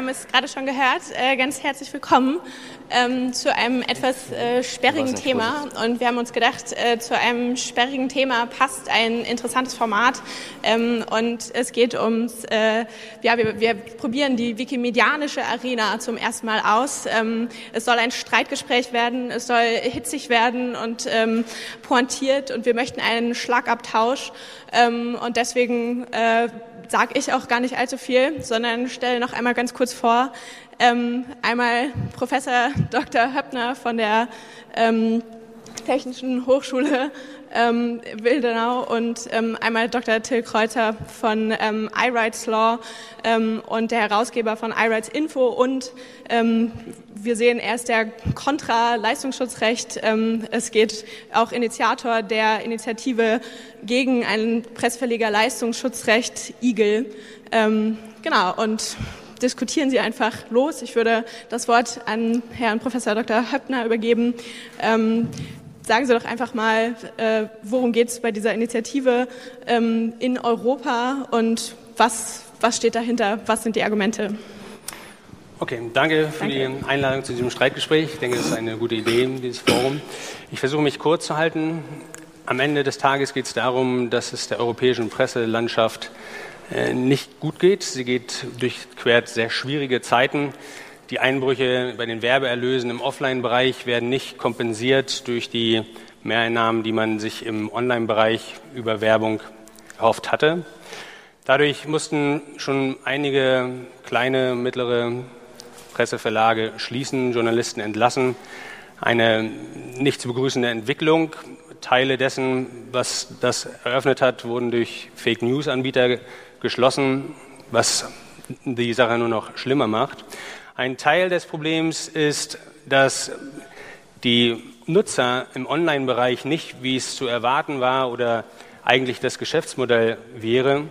haben es gerade schon gehört. Äh, ganz herzlich willkommen ähm, zu einem etwas äh, sperrigen Thema. Und wir haben uns gedacht, äh, zu einem sperrigen Thema passt ein interessantes Format. Ähm, und es geht ums, äh, ja, wir, wir, probieren die wikimedianische Arena zum ersten Mal aus. Ähm, es soll ein Streitgespräch werden, es soll hitzig werden und ähm, pointiert. Und wir möchten einen Schlagabtausch. Ähm, und deswegen äh, sage ich auch gar nicht allzu viel, sondern stelle noch einmal ganz kurz vor. Ähm, einmal Professor Dr. Höppner von der ähm, Technischen Hochschule ähm, Wildenau und ähm, einmal Dr. Till Kreuzer von ähm, iRights Law ähm, und der Herausgeber von iRights Info und ähm, wir sehen, er ist der Kontra Leistungsschutzrecht. Ähm, es geht auch Initiator der Initiative gegen ein Pressverleger Leistungsschutzrecht Igel. Ähm, genau und diskutieren Sie einfach los. Ich würde das Wort an Herrn Professor Dr. Höppner übergeben. Ähm, sagen Sie doch einfach mal, äh, worum geht es bei dieser Initiative ähm, in Europa und was, was steht dahinter? Was sind die Argumente? Okay, danke für danke. die Einladung zu diesem Streitgespräch. Ich denke, das ist eine gute Idee, dieses Forum. Ich versuche mich kurz zu halten. Am Ende des Tages geht es darum, dass es der europäischen Presselandschaft nicht gut geht. Sie geht durchquert sehr schwierige Zeiten. Die Einbrüche bei den Werbeerlösen im Offline-Bereich werden nicht kompensiert durch die Mehreinnahmen, die man sich im Online-Bereich über Werbung erhofft hatte. Dadurch mussten schon einige kleine, mittlere Presseverlage schließen, Journalisten entlassen. Eine nicht zu begrüßende Entwicklung. Teile dessen, was das eröffnet hat, wurden durch Fake News-Anbieter geschlossen, was die Sache nur noch schlimmer macht. Ein Teil des Problems ist, dass die Nutzer im Online-Bereich nicht, wie es zu erwarten war oder eigentlich das Geschäftsmodell wäre,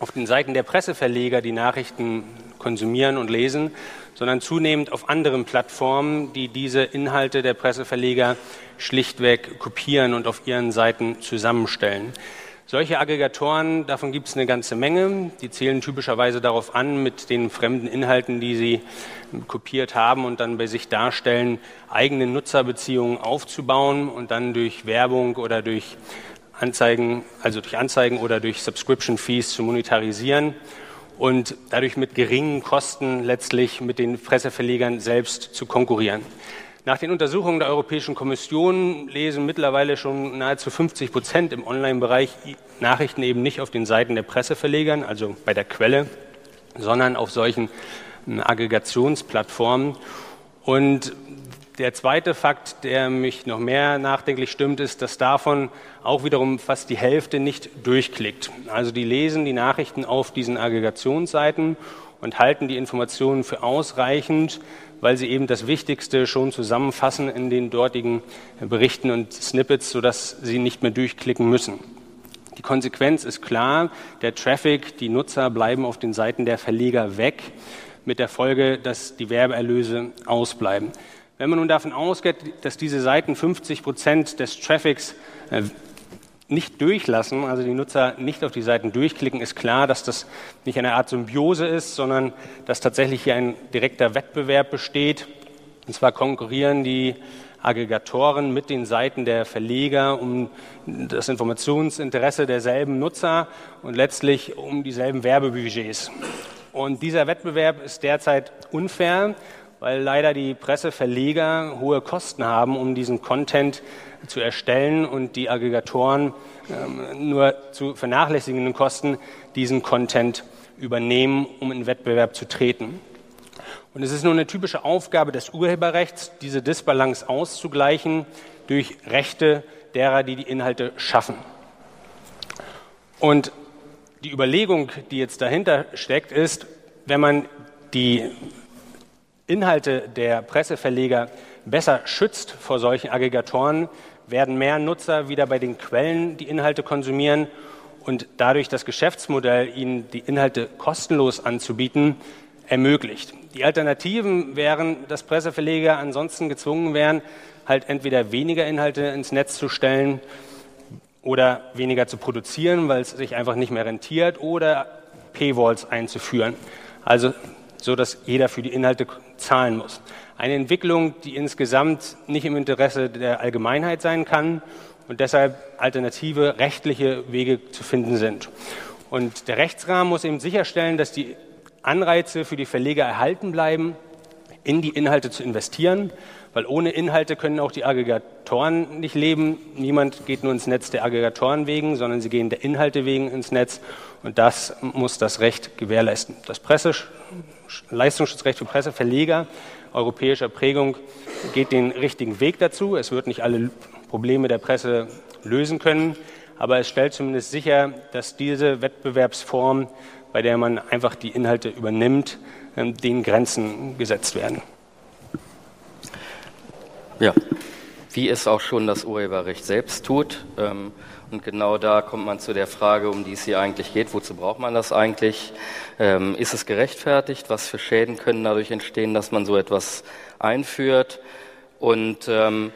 auf den Seiten der Presseverleger die Nachrichten konsumieren und lesen, sondern zunehmend auf anderen Plattformen, die diese Inhalte der Presseverleger schlichtweg kopieren und auf ihren Seiten zusammenstellen. Solche Aggregatoren, davon gibt es eine ganze Menge. Die zählen typischerweise darauf an, mit den fremden Inhalten, die sie kopiert haben und dann bei sich darstellen, eigene Nutzerbeziehungen aufzubauen und dann durch Werbung oder durch Anzeigen, also durch Anzeigen oder durch Subscription Fees zu monetarisieren und dadurch mit geringen Kosten letztlich mit den Presseverlegern selbst zu konkurrieren. Nach den Untersuchungen der Europäischen Kommission lesen mittlerweile schon nahezu 50 Prozent im Online-Bereich Nachrichten eben nicht auf den Seiten der Presseverlegern, also bei der Quelle, sondern auf solchen hm, Aggregationsplattformen. Und der zweite Fakt, der mich noch mehr nachdenklich stimmt, ist, dass davon auch wiederum fast die Hälfte nicht durchklickt. Also die lesen die Nachrichten auf diesen Aggregationsseiten und halten die Informationen für ausreichend, weil sie eben das Wichtigste schon zusammenfassen in den dortigen Berichten und Snippets, sodass sie nicht mehr durchklicken müssen. Die Konsequenz ist klar, der Traffic, die Nutzer bleiben auf den Seiten der Verleger weg, mit der Folge, dass die Werbeerlöse ausbleiben. Wenn man nun davon ausgeht, dass diese Seiten 50 Prozent des Traffics äh, nicht durchlassen, also die Nutzer nicht auf die Seiten durchklicken, ist klar, dass das nicht eine Art Symbiose ist, sondern dass tatsächlich hier ein direkter Wettbewerb besteht. Und zwar konkurrieren die Aggregatoren mit den Seiten der Verleger um das Informationsinteresse derselben Nutzer und letztlich um dieselben Werbebudgets. Und dieser Wettbewerb ist derzeit unfair, weil leider die Presseverleger hohe Kosten haben, um diesen Content zu erstellen und die Aggregatoren ähm, nur zu vernachlässigenden Kosten diesen Content übernehmen, um in Wettbewerb zu treten. Und es ist nur eine typische Aufgabe des Urheberrechts, diese Disbalance auszugleichen durch Rechte derer, die die Inhalte schaffen. Und die Überlegung, die jetzt dahinter steckt, ist, wenn man die Inhalte der Presseverleger besser schützt vor solchen Aggregatoren, werden mehr Nutzer wieder bei den Quellen die Inhalte konsumieren und dadurch das Geschäftsmodell, ihnen die Inhalte kostenlos anzubieten, ermöglicht. Die Alternativen wären, dass Presseverleger ansonsten gezwungen wären, halt entweder weniger Inhalte ins Netz zu stellen oder weniger zu produzieren, weil es sich einfach nicht mehr rentiert oder Paywalls einzuführen. Also so, dass jeder für die Inhalte zahlen muss. Eine Entwicklung, die insgesamt nicht im Interesse der Allgemeinheit sein kann und deshalb alternative rechtliche Wege zu finden sind. Und der Rechtsrahmen muss eben sicherstellen, dass die Anreize für die Verleger erhalten bleiben, in die Inhalte zu investieren, weil ohne Inhalte können auch die Aggregatoren nicht leben. Niemand geht nur ins Netz der Aggregatoren wegen, sondern sie gehen der Inhalte wegen ins Netz und das muss das Recht gewährleisten. Das Presse Leistungsschutzrecht für Presseverleger europäischer Prägung geht den richtigen Weg dazu. Es wird nicht alle Probleme der Presse lösen können, aber es stellt zumindest sicher, dass diese Wettbewerbsform, bei der man einfach die Inhalte übernimmt, ähm, den Grenzen gesetzt werden. Ja, wie es auch schon das Urheberrecht selbst tut. Ähm, und genau da kommt man zu der Frage, um die es hier eigentlich geht. Wozu braucht man das eigentlich? Ähm, ist es gerechtfertigt? Was für Schäden können dadurch entstehen, dass man so etwas einführt? Und ähm,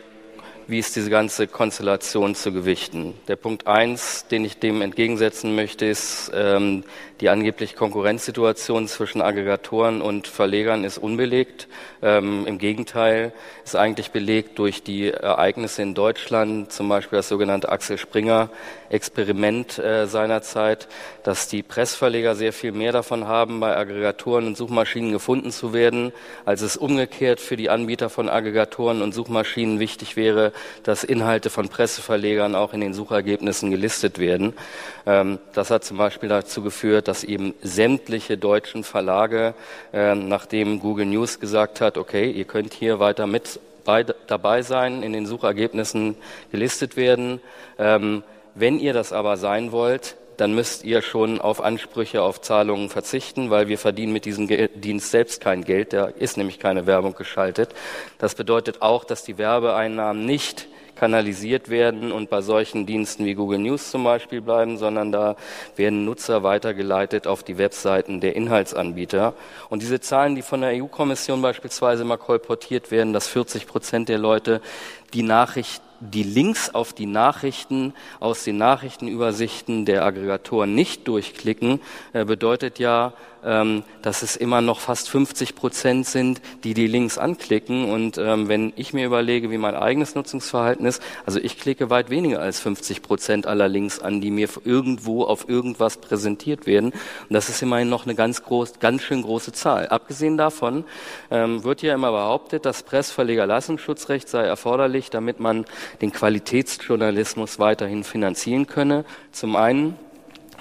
wie ist diese ganze Konstellation zu gewichten? Der Punkt eins, den ich dem entgegensetzen möchte, ist, ähm, die angebliche Konkurrenzsituation zwischen Aggregatoren und Verlegern ist unbelegt. Ähm, Im Gegenteil, ist eigentlich belegt durch die Ereignisse in Deutschland, zum Beispiel das sogenannte Axel Springer Experiment äh, seinerzeit, dass die Pressverleger sehr viel mehr davon haben, bei Aggregatoren und Suchmaschinen gefunden zu werden, als es umgekehrt für die Anbieter von Aggregatoren und Suchmaschinen wichtig wäre, dass Inhalte von Presseverlegern auch in den Suchergebnissen gelistet werden. Ähm, das hat zum Beispiel dazu geführt, dass eben sämtliche deutschen Verlage, ähm, nachdem Google News gesagt hat, okay, ihr könnt hier weiter mit dabei sein, in den Suchergebnissen gelistet werden. Ähm, wenn ihr das aber sein wollt, dann müsst ihr schon auf Ansprüche auf Zahlungen verzichten, weil wir verdienen mit diesem Dienst selbst kein Geld, da ist nämlich keine Werbung geschaltet. Das bedeutet auch, dass die Werbeeinnahmen nicht kanalisiert werden und bei solchen Diensten wie Google News zum Beispiel bleiben, sondern da werden Nutzer weitergeleitet auf die Webseiten der Inhaltsanbieter. Und diese Zahlen, die von der EU-Kommission beispielsweise mal kolportiert werden, dass 40 Prozent der Leute die Nachricht die Links auf die Nachrichten aus den Nachrichtenübersichten der Aggregatoren nicht durchklicken, äh, bedeutet ja, ähm, dass es immer noch fast 50 Prozent sind, die die Links anklicken. Und ähm, wenn ich mir überlege, wie mein eigenes Nutzungsverhalten ist, also ich klicke weit weniger als 50 Prozent aller Links an, die mir irgendwo auf irgendwas präsentiert werden. Und das ist immerhin noch eine ganz groß, ganz schön große Zahl. Abgesehen davon ähm, wird ja immer behauptet, das Pressverlegerlassungsschutzrecht sei erforderlich, damit man den Qualitätsjournalismus weiterhin finanzieren könne. Zum einen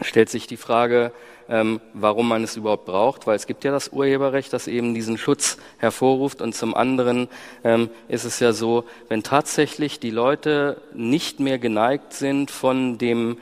stellt sich die Frage, ähm, warum man es überhaupt braucht, weil es gibt ja das Urheberrecht, das eben diesen Schutz hervorruft. Und zum anderen ähm, ist es ja so, wenn tatsächlich die Leute nicht mehr geneigt sind von dem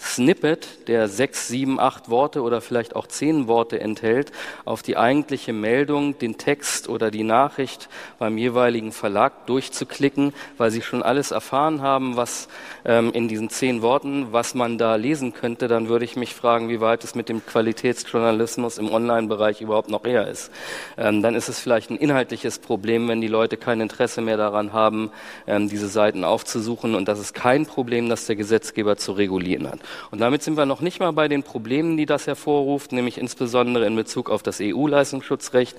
Snippet, der sechs, sieben, acht Worte oder vielleicht auch zehn Worte enthält, auf die eigentliche Meldung, den Text oder die Nachricht beim jeweiligen Verlag durchzuklicken, weil sie schon alles erfahren haben, was ähm, in diesen zehn Worten, was man da lesen könnte, dann würde ich mich fragen, wie weit es mit dem Qualitätsjournalismus im Online-Bereich überhaupt noch eher ist. Ähm, dann ist es vielleicht ein inhaltliches Problem, wenn die Leute kein Interesse mehr daran haben, ähm, diese Seiten aufzusuchen. Und das ist kein Problem, das der Gesetzgeber zu regulieren hat. Und damit sind wir noch nicht mal bei den Problemen, die das hervorruft, nämlich insbesondere in Bezug auf das EU-Leistungsschutzrecht.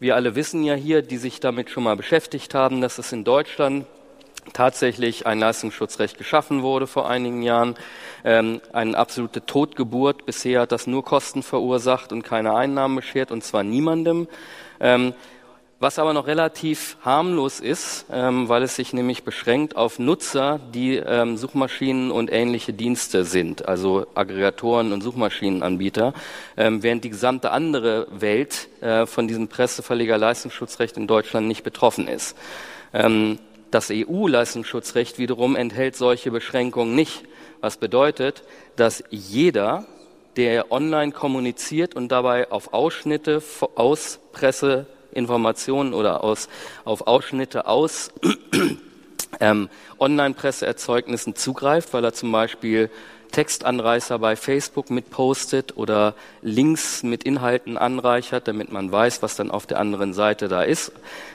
Wir alle wissen ja hier, die sich damit schon mal beschäftigt haben, dass es in Deutschland tatsächlich ein Leistungsschutzrecht geschaffen wurde vor einigen Jahren. Ähm, eine absolute Totgeburt. Bisher hat das nur Kosten verursacht und keine Einnahmen beschert, und zwar niemandem. Ähm, was aber noch relativ harmlos ist, ähm, weil es sich nämlich beschränkt auf Nutzer, die ähm, Suchmaschinen und ähnliche Dienste sind, also Aggregatoren und Suchmaschinenanbieter, ähm, während die gesamte andere Welt äh, von diesem Presseverleger-Leistungsschutzrecht in Deutschland nicht betroffen ist. Ähm, das EU-Leistungsschutzrecht wiederum enthält solche Beschränkungen nicht, was bedeutet, dass jeder, der online kommuniziert und dabei auf Ausschnitte aus Presse Informationen oder aus, auf Ausschnitte aus ähm, Online-Presseerzeugnissen zugreift, weil er zum Beispiel Textanreißer bei Facebook mitpostet oder Links mit Inhalten anreichert, damit man weiß, was dann auf der anderen Seite da ist.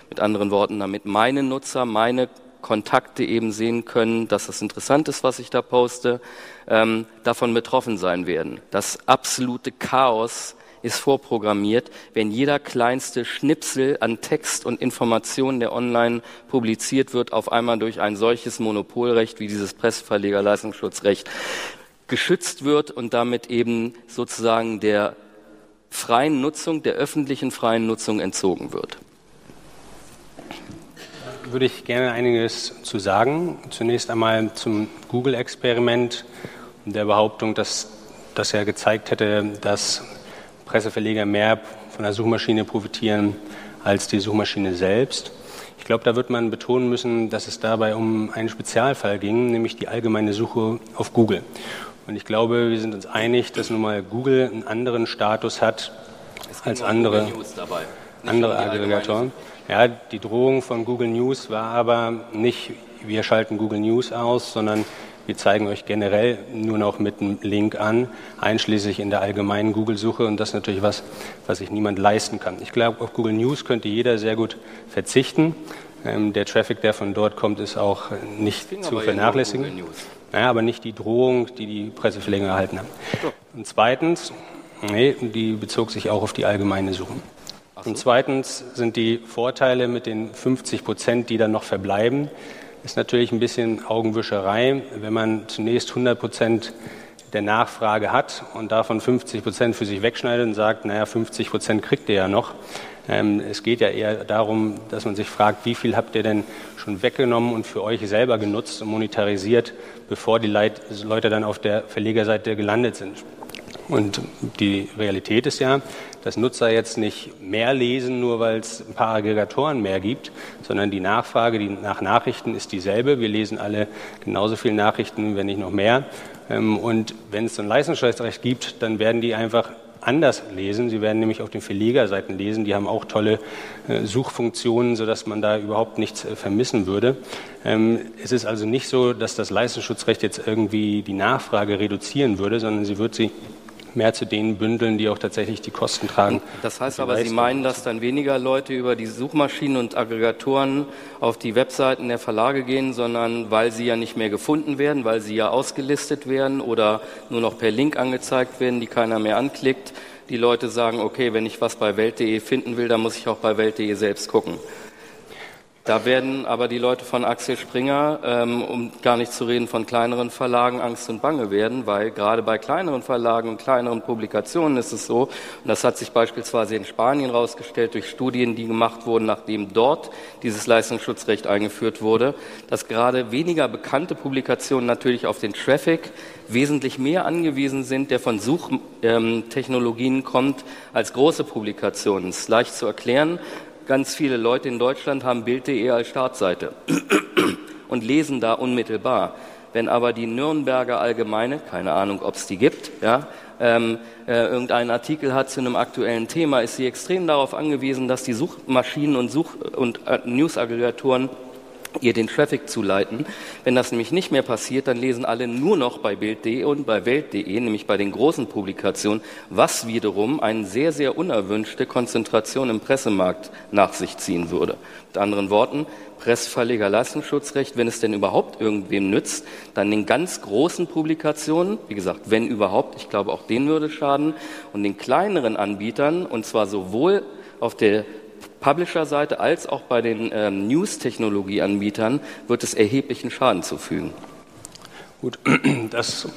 Mit anderen Worten, damit meine Nutzer meine Kontakte eben sehen können, dass das interessant ist, was ich da poste, ähm, davon betroffen sein werden. Das absolute Chaos ist vorprogrammiert, wenn jeder kleinste Schnipsel an Text und Informationen, der online publiziert wird, auf einmal durch ein solches Monopolrecht wie dieses Presseverlegerleistungsschutzrecht geschützt wird und damit eben sozusagen der freien Nutzung, der öffentlichen freien Nutzung entzogen wird. Würde ich gerne einiges zu sagen. Zunächst einmal zum Google-Experiment und der Behauptung, dass das ja gezeigt hätte, dass Presseverleger mehr von der Suchmaschine profitieren als die Suchmaschine selbst. Ich glaube, da wird man betonen müssen, dass es dabei um einen Spezialfall ging, nämlich die allgemeine Suche auf Google. Und ich glaube, wir sind uns einig, dass nun mal Google einen anderen Status hat als andere, andere Aggregatoren. Ja, die Drohung von Google News war aber nicht, wir schalten Google News aus, sondern wir zeigen euch generell nur noch mit einem Link an, einschließlich in der allgemeinen Google-Suche. Und das ist natürlich was, was sich niemand leisten kann. Ich glaube, auf Google News könnte jeder sehr gut verzichten. Ähm, der Traffic, der von dort kommt, ist auch nicht zu vernachlässigen. Naja, aber nicht die Drohung, die die Presseverleger erhalten haben. Und zweitens, nee, die bezog sich auch auf die allgemeine Suche. Und zweitens sind die Vorteile mit den 50 Prozent, die dann noch verbleiben, ist natürlich ein bisschen Augenwischerei, wenn man zunächst 100 Prozent der Nachfrage hat und davon 50 Prozent für sich wegschneidet und sagt, naja, 50 Prozent kriegt ihr ja noch. Ähm, es geht ja eher darum, dass man sich fragt, wie viel habt ihr denn schon weggenommen und für euch selber genutzt und monetarisiert, bevor die Leute dann auf der Verlegerseite gelandet sind. Und die Realität ist ja, dass Nutzer jetzt nicht mehr lesen, nur weil es ein paar Aggregatoren mehr gibt, sondern die Nachfrage die nach Nachrichten ist dieselbe. Wir lesen alle genauso viele Nachrichten, wenn nicht noch mehr. Ähm, und wenn es so ein Leistungsschutzrecht gibt, dann werden die einfach anders lesen. Sie werden nämlich auf den Verlegerseiten lesen. Die haben auch tolle äh, Suchfunktionen, sodass man da überhaupt nichts äh, vermissen würde. Ähm, es ist also nicht so, dass das Leistungsschutzrecht jetzt irgendwie die Nachfrage reduzieren würde, sondern sie wird sie mehr zu denen bündeln, die auch tatsächlich die Kosten tragen. Das heißt aber, Sie meinen, dass dann weniger Leute über die Suchmaschinen und Aggregatoren auf die Webseiten der Verlage gehen, sondern weil sie ja nicht mehr gefunden werden, weil sie ja ausgelistet werden oder nur noch per Link angezeigt werden, die keiner mehr anklickt. Die Leute sagen, okay, wenn ich was bei Welt.de finden will, dann muss ich auch bei Welt.de selbst gucken. Da werden aber die Leute von Axel Springer, ähm, um gar nicht zu reden von kleineren Verlagen, Angst und Bange werden, weil gerade bei kleineren Verlagen und kleineren Publikationen ist es so, und das hat sich beispielsweise in Spanien herausgestellt durch Studien, die gemacht wurden, nachdem dort dieses Leistungsschutzrecht eingeführt wurde, dass gerade weniger bekannte Publikationen natürlich auf den Traffic wesentlich mehr angewiesen sind, der von Suchtechnologien ähm, kommt, als große Publikationen. Das ist leicht zu erklären. Ganz viele Leute in Deutschland haben Bild.de als Startseite und lesen da unmittelbar. Wenn aber die Nürnberger Allgemeine, keine Ahnung, ob es die gibt, ja, ähm, äh, irgendeinen Artikel hat zu einem aktuellen Thema, ist sie extrem darauf angewiesen, dass die Suchmaschinen und, Such und äh, News-Aggregatoren ihr den Traffic zuleiten. Wenn das nämlich nicht mehr passiert, dann lesen alle nur noch bei Bild.de und bei Welt.de, nämlich bei den großen Publikationen, was wiederum eine sehr, sehr unerwünschte Konzentration im Pressemarkt nach sich ziehen würde. Mit anderen Worten, Pressverleger Leistungsschutzrecht, wenn es denn überhaupt irgendwem nützt, dann den ganz großen Publikationen, wie gesagt, wenn überhaupt, ich glaube auch denen würde schaden, und den kleineren Anbietern, und zwar sowohl auf der Publisher-Seite als auch bei den ähm, News-Technologie-Anbietern wird es erheblichen Schaden zufügen. Gut, das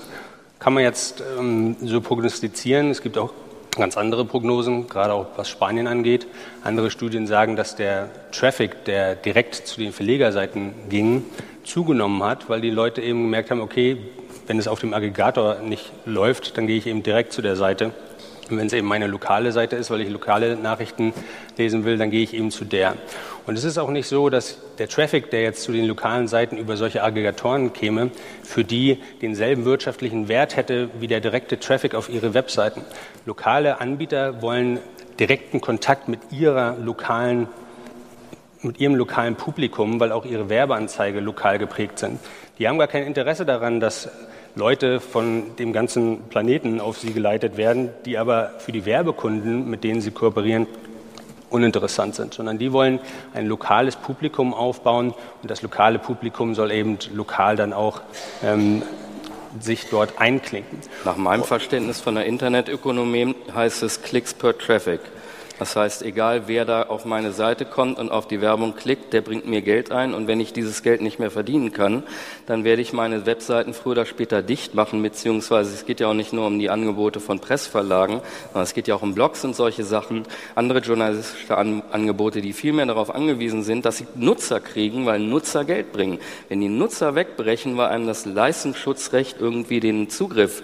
kann man jetzt ähm, so prognostizieren. Es gibt auch ganz andere Prognosen, gerade auch was Spanien angeht. Andere Studien sagen, dass der Traffic, der direkt zu den Verlegerseiten ging, zugenommen hat, weil die Leute eben gemerkt haben, okay, wenn es auf dem Aggregator nicht läuft, dann gehe ich eben direkt zu der Seite wenn es eben meine lokale Seite ist, weil ich lokale Nachrichten lesen will, dann gehe ich eben zu der. Und es ist auch nicht so, dass der Traffic, der jetzt zu den lokalen Seiten über solche Aggregatoren käme, für die denselben wirtschaftlichen Wert hätte wie der direkte Traffic auf ihre Webseiten. Lokale Anbieter wollen direkten Kontakt mit ihrer lokalen mit ihrem lokalen Publikum, weil auch ihre Werbeanzeige lokal geprägt sind. Die haben gar kein Interesse daran, dass Leute von dem ganzen Planeten auf sie geleitet werden, die aber für die Werbekunden, mit denen sie kooperieren, uninteressant sind, sondern die wollen ein lokales Publikum aufbauen und das lokale Publikum soll eben lokal dann auch ähm, sich dort einklinken. Nach meinem Verständnis von der Internetökonomie heißt es Klicks per Traffic. Das heißt, egal wer da auf meine Seite kommt und auf die Werbung klickt, der bringt mir Geld ein. Und wenn ich dieses Geld nicht mehr verdienen kann, dann werde ich meine Webseiten früher oder später dicht machen, beziehungsweise es geht ja auch nicht nur um die Angebote von Pressverlagen, sondern es geht ja auch um Blogs und solche Sachen, andere journalistische An Angebote, die viel mehr darauf angewiesen sind, dass sie Nutzer kriegen, weil Nutzer Geld bringen. Wenn die Nutzer wegbrechen, weil einem das Leistungsschutzrecht irgendwie den Zugriff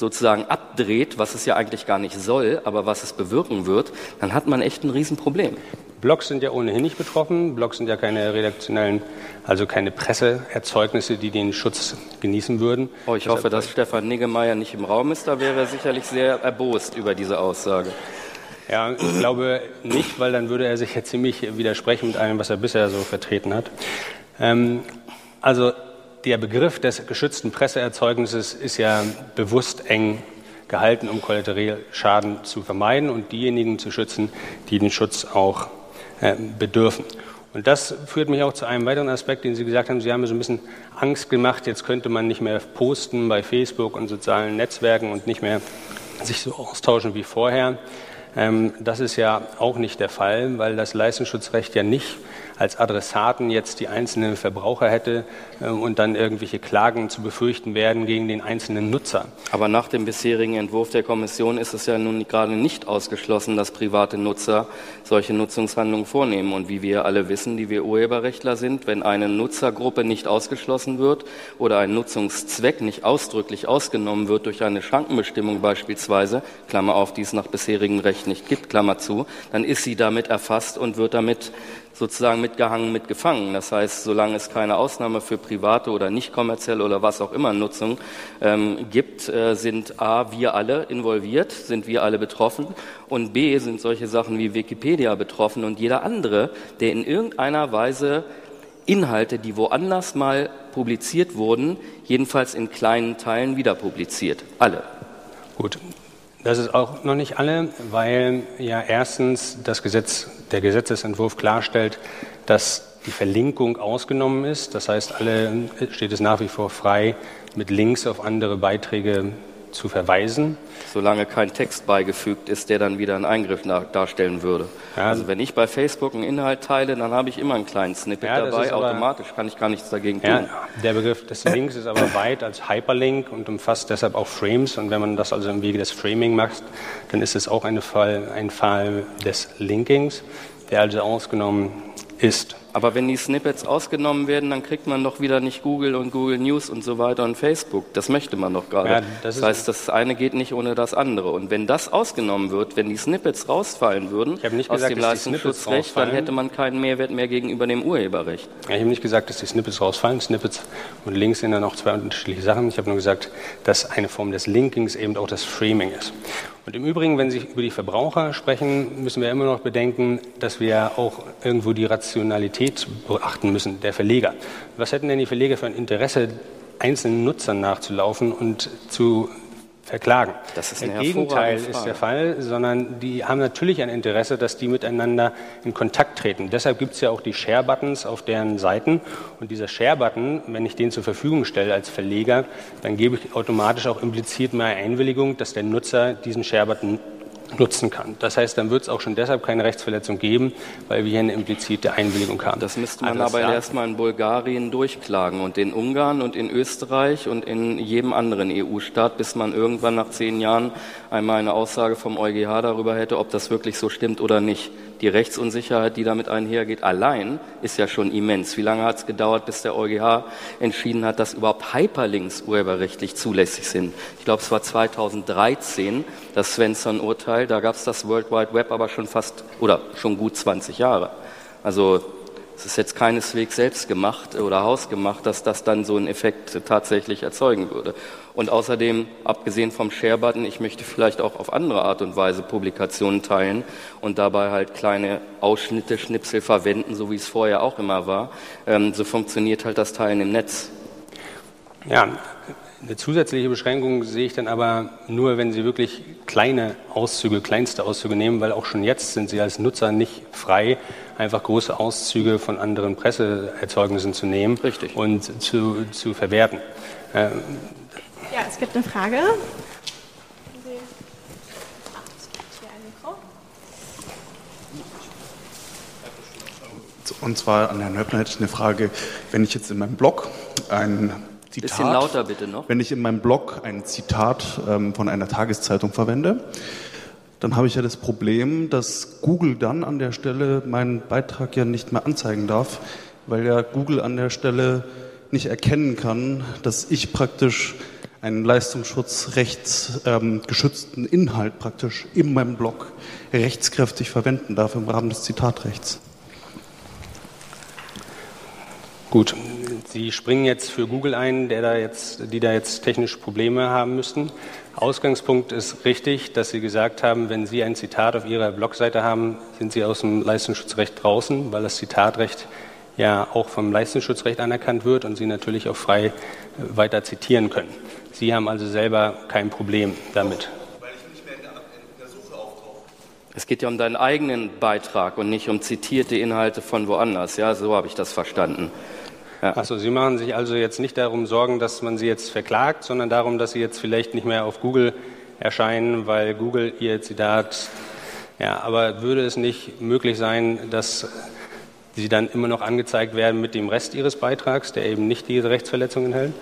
sozusagen abdreht, was es ja eigentlich gar nicht soll, aber was es bewirken wird, dann hat man echt ein Riesenproblem. Blogs sind ja ohnehin nicht betroffen. Blogs sind ja keine redaktionellen, also keine Presseerzeugnisse, die den Schutz genießen würden. Oh, ich hoffe, dass Stefan Niggemeier nicht im Raum ist. Da wäre er sicherlich sehr erbost über diese Aussage. Ja, ich glaube nicht, weil dann würde er sich ja ziemlich widersprechen mit allem, was er bisher so vertreten hat. Ähm, also der Begriff des geschützten Presseerzeugnisses ist ja bewusst eng gehalten, um Kollateralschaden zu vermeiden und diejenigen zu schützen, die den Schutz auch äh, bedürfen. Und das führt mich auch zu einem weiteren Aspekt, den Sie gesagt haben. Sie haben mir so ein bisschen Angst gemacht, jetzt könnte man nicht mehr posten bei Facebook und sozialen Netzwerken und nicht mehr sich so austauschen wie vorher. Ähm, das ist ja auch nicht der Fall, weil das Leistungsschutzrecht ja nicht als Adressaten jetzt die einzelnen Verbraucher hätte äh, und dann irgendwelche Klagen zu befürchten werden gegen den einzelnen Nutzer. Aber nach dem bisherigen Entwurf der Kommission ist es ja nun gerade nicht ausgeschlossen, dass private Nutzer solche Nutzungshandlungen vornehmen. Und wie wir alle wissen, die wir Urheberrechtler sind, wenn eine Nutzergruppe nicht ausgeschlossen wird oder ein Nutzungszweck nicht ausdrücklich ausgenommen wird durch eine Schrankenbestimmung beispielsweise, Klammer auf, die es nach bisherigem Recht nicht gibt, Klammer zu, dann ist sie damit erfasst und wird damit sozusagen mitgehangen, mitgefangen. Das heißt, solange es keine Ausnahme für private oder nicht kommerzielle oder was auch immer Nutzung ähm, gibt, äh, sind A, wir alle involviert, sind wir alle betroffen und B, sind solche Sachen wie Wikipedia betroffen und jeder andere, der in irgendeiner Weise Inhalte, die woanders mal publiziert wurden, jedenfalls in kleinen Teilen wieder publiziert. Alle. Gut, das ist auch noch nicht alle, weil ja erstens das Gesetz, der Gesetzesentwurf klarstellt, dass die Verlinkung ausgenommen ist. Das heißt, alle steht es nach wie vor frei, mit Links auf andere Beiträge zu verweisen. Solange kein Text beigefügt ist, der dann wieder einen Eingriff darstellen würde. Ja. Also wenn ich bei Facebook einen Inhalt teile, dann habe ich immer einen kleinen Snippet ja, dabei. Automatisch kann ich gar nichts dagegen tun. Ja, der Begriff des Links ist aber weit als Hyperlink und umfasst deshalb auch Frames. Und wenn man das also im Wege des Framing macht, dann ist es auch Fall, ein Fall des Linkings, der also ausgenommen ist. Aber wenn die Snippets ausgenommen werden, dann kriegt man doch wieder nicht Google und Google News und so weiter und Facebook. Das möchte man doch gerade. Ja, das, das heißt, das eine geht nicht ohne das andere. Und wenn das ausgenommen wird, wenn die Snippets rausfallen würden aus gesagt, dem Leistungsschutzrecht, dann hätte man keinen Mehrwert mehr gegenüber dem Urheberrecht. Ja, ich habe nicht gesagt, dass die Snippets rausfallen. Snippets und Links sind dann auch zwei unterschiedliche Sachen. Ich habe nur gesagt, dass eine Form des Linkings eben auch das Framing ist. Und im Übrigen, wenn Sie über die Verbraucher sprechen, müssen wir immer noch bedenken, dass wir auch irgendwo die Rationalität beachten müssen, der Verleger. Was hätten denn die Verleger für ein Interesse, einzelnen Nutzern nachzulaufen und zu verklagen. Das ist Der Gegenteil ist der Fall, sondern die haben natürlich ein Interesse, dass die miteinander in Kontakt treten. Deshalb gibt es ja auch die Share-Buttons auf deren Seiten. Und dieser Share-Button, wenn ich den zur Verfügung stelle als Verleger, dann gebe ich automatisch auch implizit meine Einwilligung, dass der Nutzer diesen Share-Button nutzen kann. Das heißt, dann wird es auch schon deshalb keine Rechtsverletzung geben, weil wir hier eine implizite Einwilligung haben. Das müsste man aber erstmal in Bulgarien durchklagen und in Ungarn und in Österreich und in jedem anderen EU-Staat, bis man irgendwann nach zehn Jahren einmal eine Aussage vom EuGH darüber hätte, ob das wirklich so stimmt oder nicht die Rechtsunsicherheit, die damit einhergeht, allein ist ja schon immens. Wie lange hat es gedauert, bis der EuGH entschieden hat, dass überhaupt Hyperlinks urheberrechtlich zulässig sind? Ich glaube, es war 2013 das Svensson-Urteil. Da gab es das World Wide Web aber schon fast oder schon gut 20 Jahre. Also es ist jetzt keineswegs selbst gemacht oder hausgemacht, dass das dann so einen Effekt tatsächlich erzeugen würde. Und außerdem, abgesehen vom Share-Button, ich möchte vielleicht auch auf andere Art und Weise Publikationen teilen und dabei halt kleine Ausschnitte, Schnipsel verwenden, so wie es vorher auch immer war. Ähm, so funktioniert halt das Teilen im Netz. Ja, Eine zusätzliche Beschränkung sehe ich dann aber nur, wenn Sie wirklich kleine Auszüge, kleinste Auszüge nehmen, weil auch schon jetzt sind Sie als Nutzer nicht frei, einfach große Auszüge von anderen Presseerzeugnissen zu nehmen Richtig. und zu, zu verwerten. Ähm, ja, es gibt eine Frage. Und zwar an Herrn Höppner hätte ich eine Frage. Wenn ich jetzt in meinem Blog ein Zitat, Bisschen lauter bitte noch. wenn ich in meinem Blog ein Zitat ähm, von einer Tageszeitung verwende, dann habe ich ja das Problem, dass Google dann an der Stelle meinen Beitrag ja nicht mehr anzeigen darf, weil ja Google an der Stelle nicht erkennen kann, dass ich praktisch einen Leistungsschutzrechts ähm, geschützten Inhalt praktisch in meinem Blog rechtskräftig verwenden darf im Rahmen des Zitatrechts. Gut, Sie springen jetzt für Google ein, der da jetzt, die da jetzt technische Probleme haben müssten. Ausgangspunkt ist richtig, dass Sie gesagt haben, wenn Sie ein Zitat auf Ihrer Blogseite haben, sind Sie aus dem Leistungsschutzrecht draußen, weil das Zitatrecht ja auch vom Leistungsschutzrecht anerkannt wird und Sie natürlich auch frei äh, weiter zitieren können. Sie haben also selber kein Problem damit. Es geht ja um deinen eigenen Beitrag und nicht um zitierte Inhalte von woanders. Ja, so habe ich das verstanden. Ja. Achso, Sie machen sich also jetzt nicht darum Sorgen, dass man Sie jetzt verklagt, sondern darum, dass Sie jetzt vielleicht nicht mehr auf Google erscheinen, weil Google Ihr Zitat. Ja, aber würde es nicht möglich sein, dass Sie dann immer noch angezeigt werden mit dem Rest Ihres Beitrags, der eben nicht diese Rechtsverletzung enthält?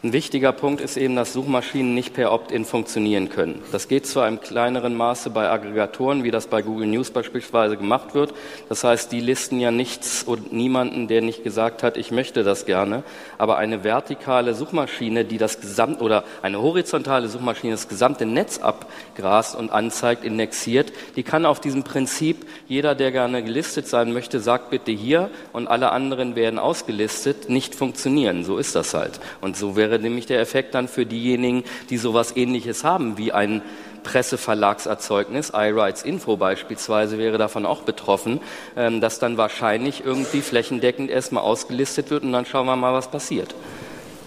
Ein wichtiger Punkt ist eben, dass Suchmaschinen nicht per Opt-in funktionieren können. Das geht zu einem kleineren Maße bei Aggregatoren, wie das bei Google News beispielsweise gemacht wird. Das heißt, die listen ja nichts und niemanden, der nicht gesagt hat, ich möchte das gerne. Aber eine vertikale Suchmaschine, die das gesamte oder eine horizontale Suchmaschine das gesamte Netz abgrast und anzeigt, indexiert, die kann auf diesem Prinzip, jeder, der gerne gelistet sein möchte, sagt bitte hier und alle anderen werden ausgelistet, nicht funktionieren. So ist das halt. Und so wäre wäre nämlich der Effekt dann für diejenigen, die sowas ähnliches haben wie ein Presseverlagserzeugnis, iRights Info beispielsweise wäre davon auch betroffen, ähm, dass dann wahrscheinlich irgendwie flächendeckend erstmal ausgelistet wird und dann schauen wir mal, was passiert.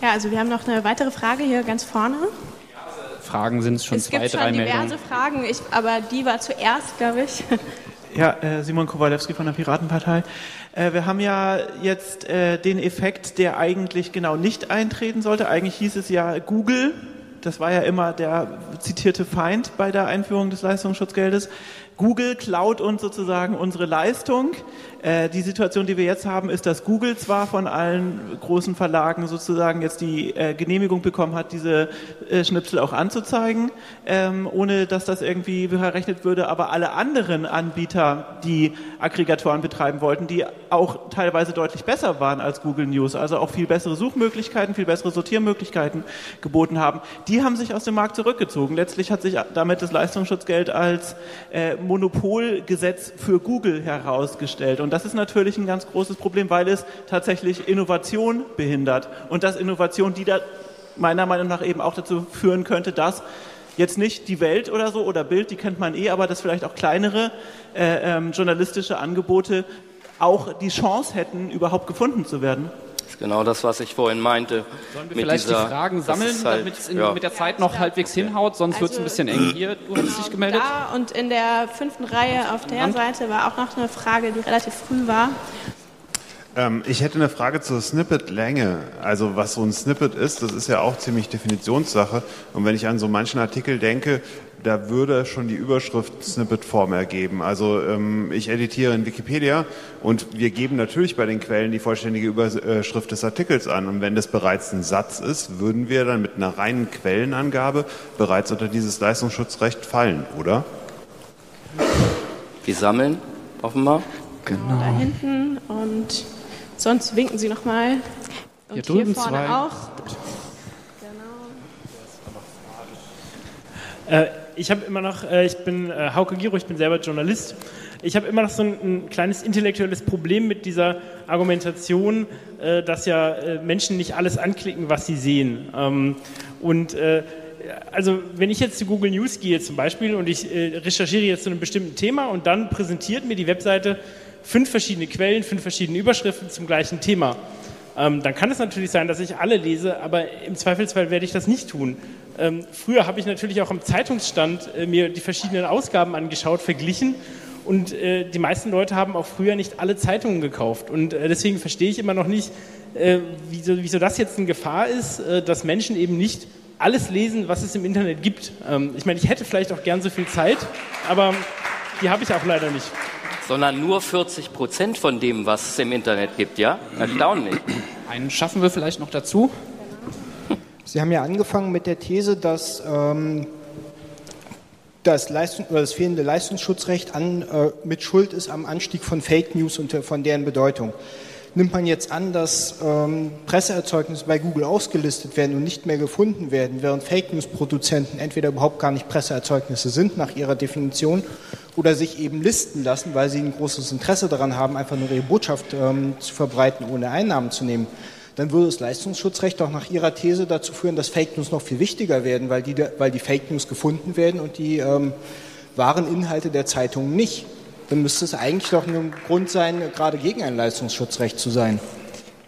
Ja, also wir haben noch eine weitere Frage hier ganz vorne. Fragen sind es schon es zwei, gibt drei schon diverse Meldungen. Fragen, ich, aber die war zuerst, glaube ich. Ja, äh, Simon Kowalewski von der Piratenpartei. Äh, wir haben ja jetzt äh, den Effekt, der eigentlich genau nicht eintreten sollte. Eigentlich hieß es ja Google, das war ja immer der zitierte Feind bei der Einführung des Leistungsschutzgeldes. Google klaut uns sozusagen unsere Leistung. Äh, die Situation, die wir jetzt haben, ist, dass Google zwar von allen großen Verlagen sozusagen jetzt die äh, Genehmigung bekommen hat, diese äh, Schnipsel auch anzuzeigen, ähm, ohne dass das irgendwie verrechnet würde, aber alle anderen Anbieter, die Aggregatoren betreiben wollten, die auch teilweise deutlich besser waren als Google News, also auch viel bessere Suchmöglichkeiten, viel bessere Sortiermöglichkeiten geboten haben, die haben sich aus dem Markt zurückgezogen. Letztlich hat sich damit das Leistungsschutzgeld als äh, Monopolgesetz für Google herausgestellt. Und das ist natürlich ein ganz großes Problem, weil es tatsächlich Innovation behindert. Und dass Innovation, die da meiner Meinung nach eben auch dazu führen könnte, dass jetzt nicht die Welt oder so oder Bild, die kennt man eh, aber dass vielleicht auch kleinere äh, ähm, journalistische Angebote auch die Chance hätten, überhaupt gefunden zu werden. Genau das, was ich vorhin meinte. Sollen wir mit vielleicht dieser- die Fragen sammeln, halt- damit es in- ja. mit der Zeit noch halbwegs hinhaut? Sonst wird es ein bisschen eng. Hier, du hattest dich gemeldet? Da und in der fünften Reihe auf der. Seite war auch noch eine Frage, die relativ früh war. Ähm, ich hätte eine Frage zur Snippet-Länge. Also was so ein Snippet ist, das ist ja auch ziemlich Definitionssache. Und wenn ich an so manchen Artikel denke, da würde schon die Überschrift Snippet-Form ergeben. Also ähm, ich editiere in Wikipedia und wir geben natürlich bei den Quellen die vollständige Überschrift des Artikels an. Und wenn das bereits ein Satz ist, würden wir dann mit einer reinen Quellenangabe bereits unter dieses Leistungsschutzrecht fallen, oder? Wir sammeln offenbar. Genau. Da hinten und sonst winken Sie nochmal. Und Hier hier, drüben vorne zwei. auch. Äh, ich habe immer noch, äh, ich bin äh, Hauke Giro, ich bin selber Journalist. Ich habe immer noch so ein, ein kleines intellektuelles Problem mit dieser Argumentation, äh, dass ja Menschen nicht alles anklicken, was sie sehen. Ähm, und also wenn ich jetzt zu Google News gehe zum Beispiel und ich recherchiere jetzt zu einem bestimmten Thema und dann präsentiert mir die Webseite fünf verschiedene Quellen, fünf verschiedene Überschriften zum gleichen Thema. Ähm, dann kann es natürlich sein, dass ich alle lese, aber im Zweifelsfall werde ich das nicht tun. Ähm, früher habe ich natürlich auch am Zeitungsstand äh, mir die verschiedenen Ausgaben angeschaut, verglichen und äh, die meisten Leute haben auch früher nicht alle Zeitungen gekauft. Und äh, deswegen verstehe ich immer noch nicht, äh, wieso, wieso, das jetzt eine Gefahr ist, äh, dass Menschen eben nicht alles lesen, was es im Internet gibt. Ähm, ich meine, ich hätte vielleicht auch gern so viel Zeit, aber die habe ich auch leider nicht. Sondern nur 40 Prozent von dem, was es im Internet gibt, ja? Erstaunlich. Einen schaffen wir vielleicht noch dazu. Sie haben ja angefangen mit der These, dass ähm, das, Leistung, oder das fehlende Leistungsschutzrecht an, äh, mit Schuld ist am Anstieg von Fake News und von deren Bedeutung. Nimmt man jetzt an, dass ähm, Presseerzeugnisse bei Google ausgelistet werden und nicht mehr gefunden werden, während Fake News-Produzenten entweder überhaupt gar nicht Presseerzeugnisse sind nach ihrer Definition oder sich eben listen lassen, weil sie ein großes Interesse daran haben, einfach nur ihre Botschaft ähm, zu verbreiten, ohne Einnahmen zu nehmen dann würde das Leistungsschutzrecht auch nach Ihrer These dazu führen, dass Fake News noch viel wichtiger werden, weil die, weil die Fake News gefunden werden und die ähm, wahren Inhalte der Zeitungen nicht. Dann müsste es eigentlich doch ein Grund sein, gerade gegen ein Leistungsschutzrecht zu sein.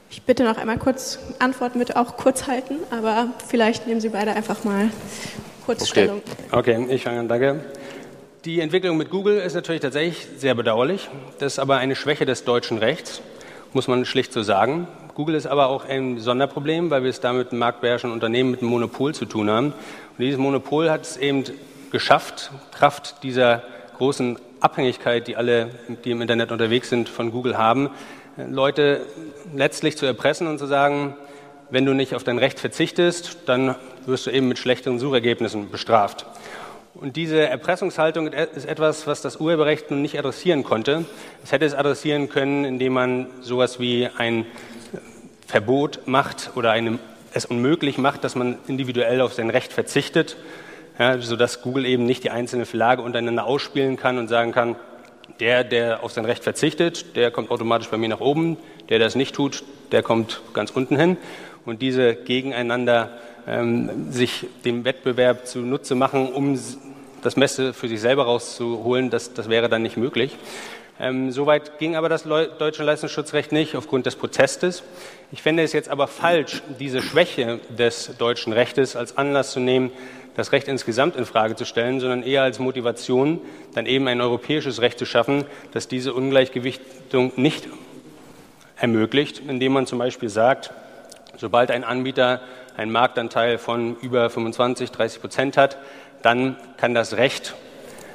Ich bitte noch einmal kurz Antworten mit auch kurz halten, aber vielleicht nehmen Sie beide einfach mal kurz okay. Stellung. Okay, ich fange an, danke. Die Entwicklung mit Google ist natürlich tatsächlich sehr bedauerlich. Das ist aber eine Schwäche des deutschen Rechts, muss man schlicht so sagen. Google ist aber auch ein Sonderproblem, weil wir es da mit einem marktbeherrschenden Unternehmen mit einem Monopol zu tun haben. Und dieses Monopol hat es eben geschafft, Kraft dieser großen Abhängigkeit, die alle, die im Internet unterwegs sind, von Google haben, Leute letztlich zu erpressen und zu sagen, wenn du nicht auf dein Recht verzichtest, dann wirst du eben mit schlechteren Suchergebnissen bestraft. Und diese Erpressungshaltung ist etwas, was das Urheberrecht nun nicht adressieren konnte. Es hätte es adressieren können, indem man sowas wie ein Verbot macht oder einem, es unmöglich macht, dass man individuell auf sein Recht verzichtet, ja, sodass Google eben nicht die einzelnen Verlage untereinander ausspielen kann und sagen kann, der, der auf sein Recht verzichtet, der kommt automatisch bei mir nach oben, der, der es nicht tut, der kommt ganz unten hin. Und diese gegeneinander ähm, sich dem Wettbewerb zunutze machen, um das Messe für sich selber rauszuholen, das, das wäre dann nicht möglich. Ähm, Soweit ging aber das deutsche Leistungsschutzrecht nicht aufgrund des Protestes. Ich fände es jetzt aber falsch, diese Schwäche des deutschen Rechtes als Anlass zu nehmen, das Recht insgesamt in Frage zu stellen, sondern eher als Motivation, dann eben ein europäisches Recht zu schaffen, das diese Ungleichgewichtung nicht ermöglicht, indem man zum Beispiel sagt, sobald ein Anbieter einen Marktanteil von über 25, 30 Prozent hat, dann kann das Recht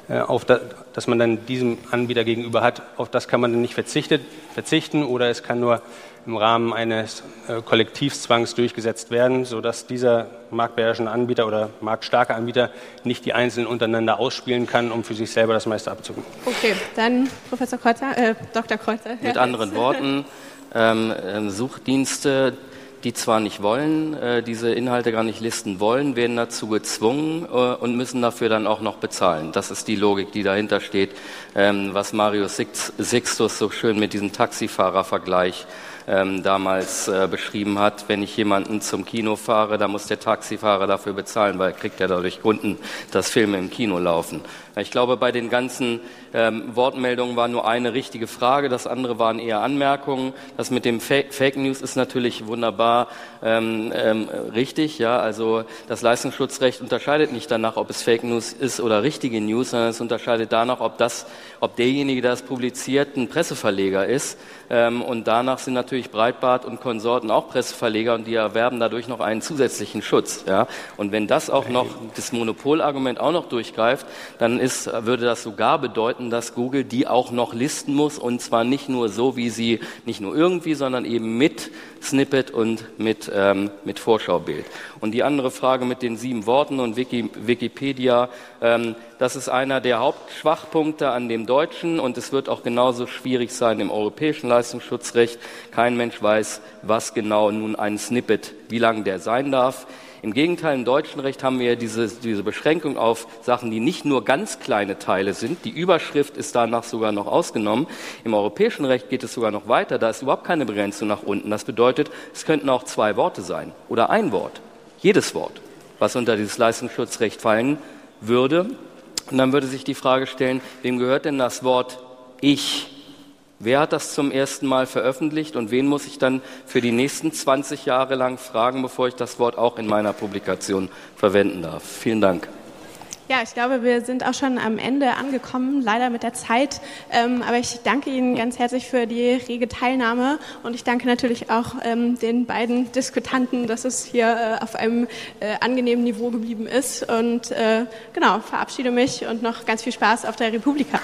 äh, auf das, das man dann diesem Anbieter gegenüber hat, auf das kann man dann nicht verzichten oder es kann nur im Rahmen eines äh, Kollektivzwangs durchgesetzt werden, sodass dieser marktbeherrschende Anbieter oder marktstarke Anbieter nicht die Einzelnen untereinander ausspielen kann, um für sich selber das meiste abzugeben. Okay, dann Professor Kreuzer, äh, Dr. Kreuzer. Mit anderen Worten, ähm, ähm, Suchdienste die zwar nicht wollen, äh, diese Inhalte gar nicht listen wollen, werden dazu gezwungen äh, und müssen dafür dann auch noch bezahlen. Das ist die Logik, die dahinter steht, ähm, was Marius Sixtus so schön mit diesem Taxifahrervergleich ähm, damals äh, beschrieben hat. Wenn ich jemanden zum Kino fahre, dann muss der Taxifahrer dafür bezahlen, weil er kriegt ja dadurch Kunden, dass Filme im Kino laufen. Ich glaube, bei den ganzen ähm, Wortmeldungen war nur eine richtige Frage, das andere waren eher Anmerkungen. Das mit dem Fake, Fake News ist natürlich wunderbar ähm, ähm, richtig. Ja, also das Leistungsschutzrecht unterscheidet nicht danach, ob es Fake News ist oder richtige News, sondern es unterscheidet danach, ob das, ob derjenige, der es publiziert, ein Presseverleger ist. Ähm, und danach sind natürlich Breitbart und Konsorten auch Presseverleger und die erwerben dadurch noch einen zusätzlichen Schutz. Ja? Und wenn das auch noch, das Monopolargument auch noch durchgreift, dann ist, würde das sogar bedeuten, dass Google die auch noch listen muss und zwar nicht nur so, wie sie, nicht nur irgendwie, sondern eben mit Snippet und mit, ähm, mit Vorschaubild. Und die andere Frage mit den sieben Worten und Wiki, Wikipedia, ähm, das ist einer der Hauptschwachpunkte an dem deutschen und es wird auch genauso schwierig sein im europäischen Leistungsschutzrecht. Kein Mensch weiß, was genau nun ein Snippet, wie lang der sein darf. Im Gegenteil, im deutschen Recht haben wir diese, diese Beschränkung auf Sachen, die nicht nur ganz kleine Teile sind. Die Überschrift ist danach sogar noch ausgenommen. Im europäischen Recht geht es sogar noch weiter. Da ist überhaupt keine Begrenzung nach unten. Das bedeutet, es könnten auch zwei Worte sein oder ein Wort. Jedes Wort, was unter dieses Leistungsschutzrecht fallen würde. Und dann würde sich die Frage stellen, wem gehört denn das Wort ich? Wer hat das zum ersten Mal veröffentlicht und wen muss ich dann für die nächsten 20 Jahre lang fragen, bevor ich das Wort auch in meiner Publikation verwenden darf? Vielen Dank. Ja, ich glaube, wir sind auch schon am Ende angekommen, leider mit der Zeit. Ähm, aber ich danke Ihnen ganz herzlich für die rege Teilnahme und ich danke natürlich auch ähm, den beiden Diskutanten, dass es hier äh, auf einem äh, angenehmen Niveau geblieben ist. Und äh, genau, verabschiede mich und noch ganz viel Spaß auf der Republika.